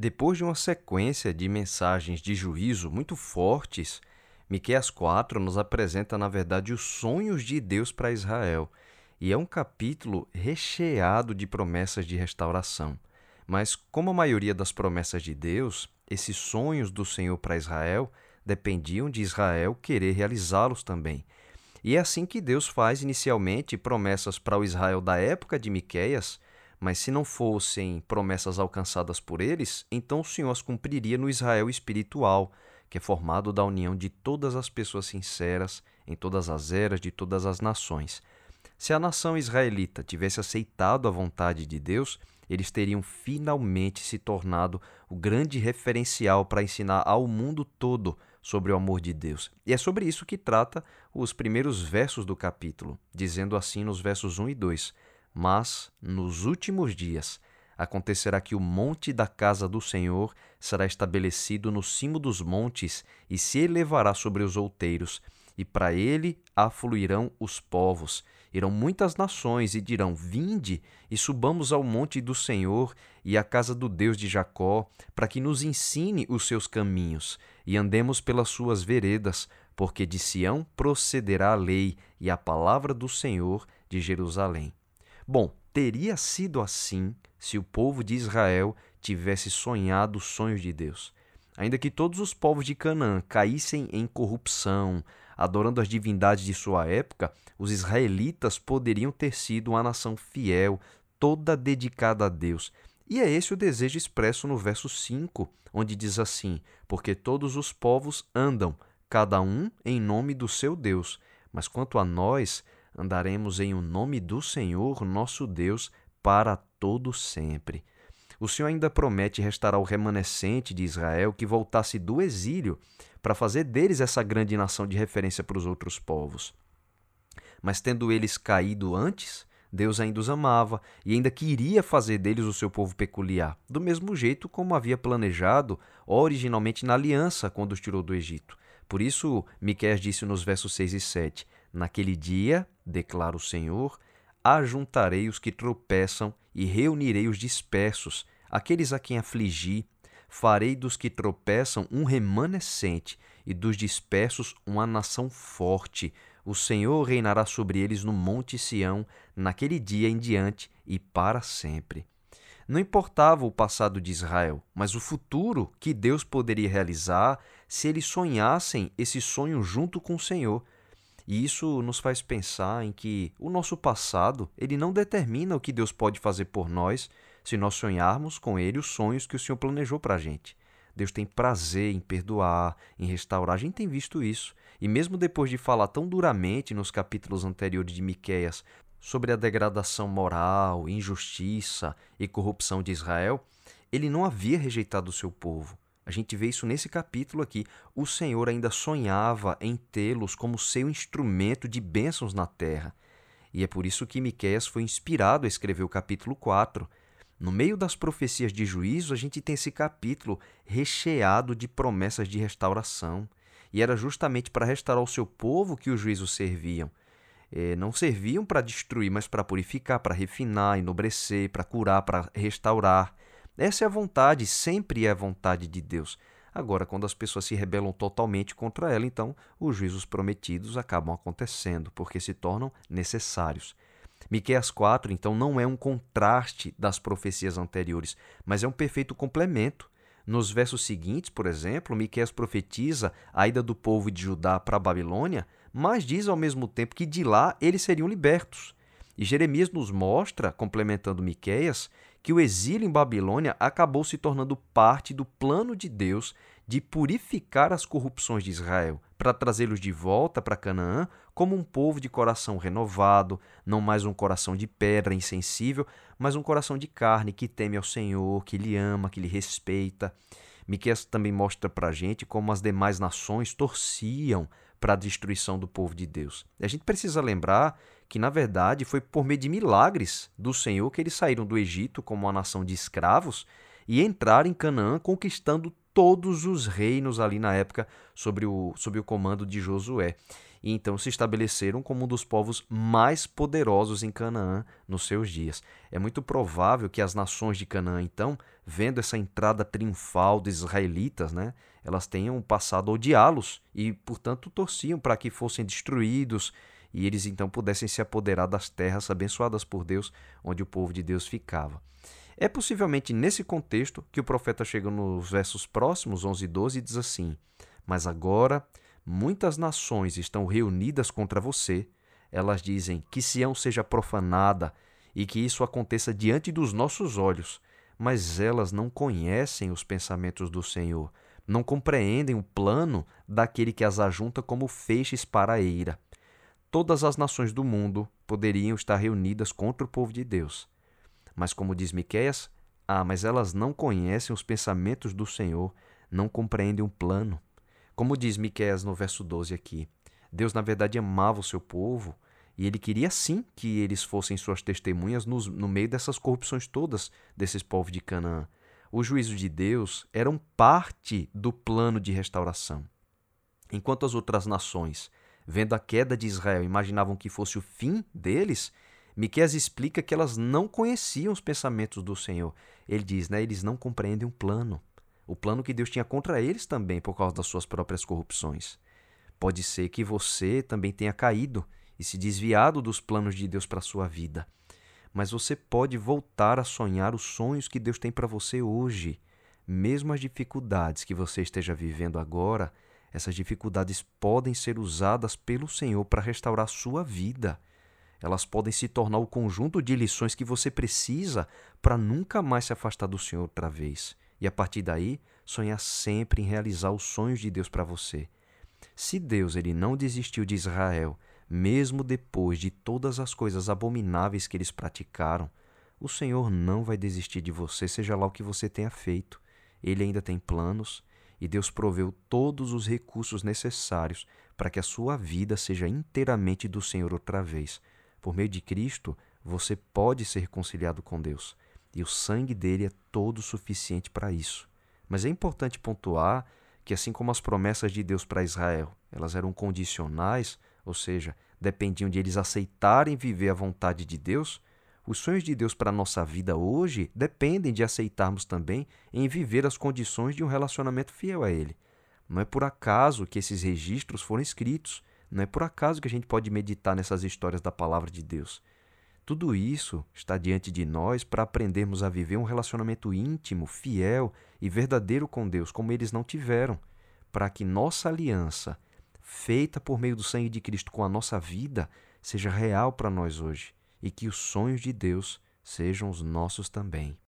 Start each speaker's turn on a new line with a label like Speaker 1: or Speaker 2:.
Speaker 1: Depois de uma sequência de mensagens de juízo muito fortes, Miqueias 4 nos apresenta, na verdade, os sonhos de Deus para Israel. E é um capítulo recheado de promessas de restauração. Mas, como a maioria das promessas de Deus, esses sonhos do Senhor para Israel dependiam de Israel querer realizá-los também. E é assim que Deus faz inicialmente promessas para o Israel da época de Miqueias, mas se não fossem promessas alcançadas por eles, então o Senhor as cumpriria no Israel espiritual, que é formado da união de todas as pessoas sinceras, em todas as eras, de todas as nações. Se a nação israelita tivesse aceitado a vontade de Deus, eles teriam finalmente se tornado o grande referencial para ensinar ao mundo todo sobre o amor de Deus. E é sobre isso que trata os primeiros versos do capítulo, dizendo assim nos versos 1 e 2: mas, nos últimos dias, acontecerá que o monte da casa do Senhor será estabelecido no cimo dos montes e se elevará sobre os outeiros, e para ele afluirão os povos. Irão muitas nações e dirão: Vinde e subamos ao monte do Senhor e à casa do Deus de Jacó, para que nos ensine os seus caminhos e andemos pelas suas veredas, porque de Sião procederá a lei e a palavra do Senhor de Jerusalém. Bom, teria sido assim se o povo de Israel tivesse sonhado os sonhos de Deus. Ainda que todos os povos de Canaã caíssem em corrupção, adorando as divindades de sua época, os israelitas poderiam ter sido uma nação fiel, toda dedicada a Deus. E é esse o desejo expresso no verso 5, onde diz assim: Porque todos os povos andam, cada um em nome do seu Deus. Mas quanto a nós, andaremos em o nome do Senhor, nosso Deus, para todo sempre. O Senhor ainda promete restaurar o remanescente de Israel que voltasse do exílio para fazer deles essa grande nação de referência para os outros povos. Mas tendo eles caído antes, Deus ainda os amava e ainda queria fazer deles o seu povo peculiar, do mesmo jeito como havia planejado originalmente na aliança quando os tirou do Egito. Por isso, Miqueias disse nos versos 6 e 7: Naquele dia, declara o Senhor, ajuntarei os que tropeçam e reunirei os dispersos, aqueles a quem afligi. Farei dos que tropeçam um remanescente e dos dispersos uma nação forte. O Senhor reinará sobre eles no monte Sião, naquele dia em diante e para sempre. Não importava o passado de Israel, mas o futuro que Deus poderia realizar se eles sonhassem esse sonho junto com o Senhor. E isso nos faz pensar em que o nosso passado, ele não determina o que Deus pode fazer por nós se nós sonharmos com ele os sonhos que o Senhor planejou para a gente. Deus tem prazer em perdoar, em restaurar. A gente tem visto isso. E mesmo depois de falar tão duramente nos capítulos anteriores de Miqueias sobre a degradação moral, injustiça e corrupção de Israel, ele não havia rejeitado o seu povo. A gente vê isso nesse capítulo aqui. O Senhor ainda sonhava em tê-los como seu instrumento de bênçãos na terra. E é por isso que Miqueias foi inspirado a escrever o capítulo 4. No meio das profecias de juízo, a gente tem esse capítulo recheado de promessas de restauração. E era justamente para restaurar o seu povo que os juízos serviam. É, não serviam para destruir, mas para purificar, para refinar, enobrecer, para curar, para restaurar. Essa é a vontade, sempre é a vontade de Deus. Agora, quando as pessoas se rebelam totalmente contra ela, então os juízos prometidos acabam acontecendo, porque se tornam necessários. Miqueias 4, então, não é um contraste das profecias anteriores, mas é um perfeito complemento. Nos versos seguintes, por exemplo, Miqueias profetiza a ida do povo de Judá para a Babilônia, mas diz ao mesmo tempo que de lá eles seriam libertos. E Jeremias nos mostra, complementando Miqueias, que o exílio em Babilônia acabou se tornando parte do plano de Deus de purificar as corrupções de Israel, para trazê-los de volta para Canaã como um povo de coração renovado, não mais um coração de pedra insensível, mas um coração de carne que teme ao Senhor, que lhe ama, que lhe respeita. Miqueias também mostra para a gente como as demais nações torciam para a destruição do povo de Deus. A gente precisa lembrar que, na verdade, foi por meio de milagres do Senhor que eles saíram do Egito como uma nação de escravos e entraram em Canaã, conquistando todos os reinos ali na época sob o, sob o comando de Josué. E então se estabeleceram como um dos povos mais poderosos em Canaã nos seus dias. É muito provável que as nações de Canaã, então, vendo essa entrada triunfal dos israelitas, né, elas tenham passado a odiá-los e, portanto, torciam para que fossem destruídos e eles então pudessem se apoderar das terras abençoadas por Deus, onde o povo de Deus ficava. É possivelmente nesse contexto que o profeta chega nos versos próximos, 11 e 12, e diz assim: Mas agora muitas nações estão reunidas contra você. Elas dizem que Sião seja profanada e que isso aconteça diante dos nossos olhos. Mas elas não conhecem os pensamentos do Senhor, não compreendem o plano daquele que as ajunta como feixes para a eira. Todas as nações do mundo poderiam estar reunidas contra o povo de Deus. Mas como diz Miqueias, ah, mas elas não conhecem os pensamentos do Senhor, não compreendem o plano. Como diz Miqueias no verso 12 aqui, Deus na verdade amava o seu povo e ele queria sim que eles fossem suas testemunhas no, no meio dessas corrupções todas desses povos de Canaã. Os juízos de Deus eram parte do plano de restauração. Enquanto as outras nações, vendo a queda de Israel, imaginavam que fosse o fim deles, Miqueias explica que elas não conheciam os pensamentos do Senhor. Ele diz, né, eles não compreendem o plano o plano que Deus tinha contra eles também por causa das suas próprias corrupções. Pode ser que você também tenha caído e se desviado dos planos de Deus para a sua vida. Mas você pode voltar a sonhar os sonhos que Deus tem para você hoje. Mesmo as dificuldades que você esteja vivendo agora, essas dificuldades podem ser usadas pelo Senhor para restaurar sua vida. Elas podem se tornar o conjunto de lições que você precisa para nunca mais se afastar do Senhor outra vez e a partir daí sonhar sempre em realizar os sonhos de Deus para você. Se Deus ele não desistiu de Israel, mesmo depois de todas as coisas abomináveis que eles praticaram, o Senhor não vai desistir de você, seja lá o que você tenha feito. Ele ainda tem planos e Deus proveu todos os recursos necessários para que a sua vida seja inteiramente do Senhor outra vez. Por meio de Cristo, você pode ser reconciliado com Deus e o sangue dele é todo suficiente para isso. Mas é importante pontuar que, assim como as promessas de Deus para Israel, elas eram condicionais, ou seja, dependiam de eles aceitarem viver a vontade de Deus, os sonhos de Deus para a nossa vida hoje dependem de aceitarmos também em viver as condições de um relacionamento fiel a Ele. Não é por acaso que esses registros foram escritos, não é por acaso que a gente pode meditar nessas histórias da palavra de Deus. Tudo isso está diante de nós para aprendermos a viver um relacionamento íntimo, fiel e verdadeiro com Deus, como eles não tiveram, para que nossa aliança, feita por meio do sangue de Cristo com a nossa vida, seja real para nós hoje e que os sonhos de Deus sejam os nossos também.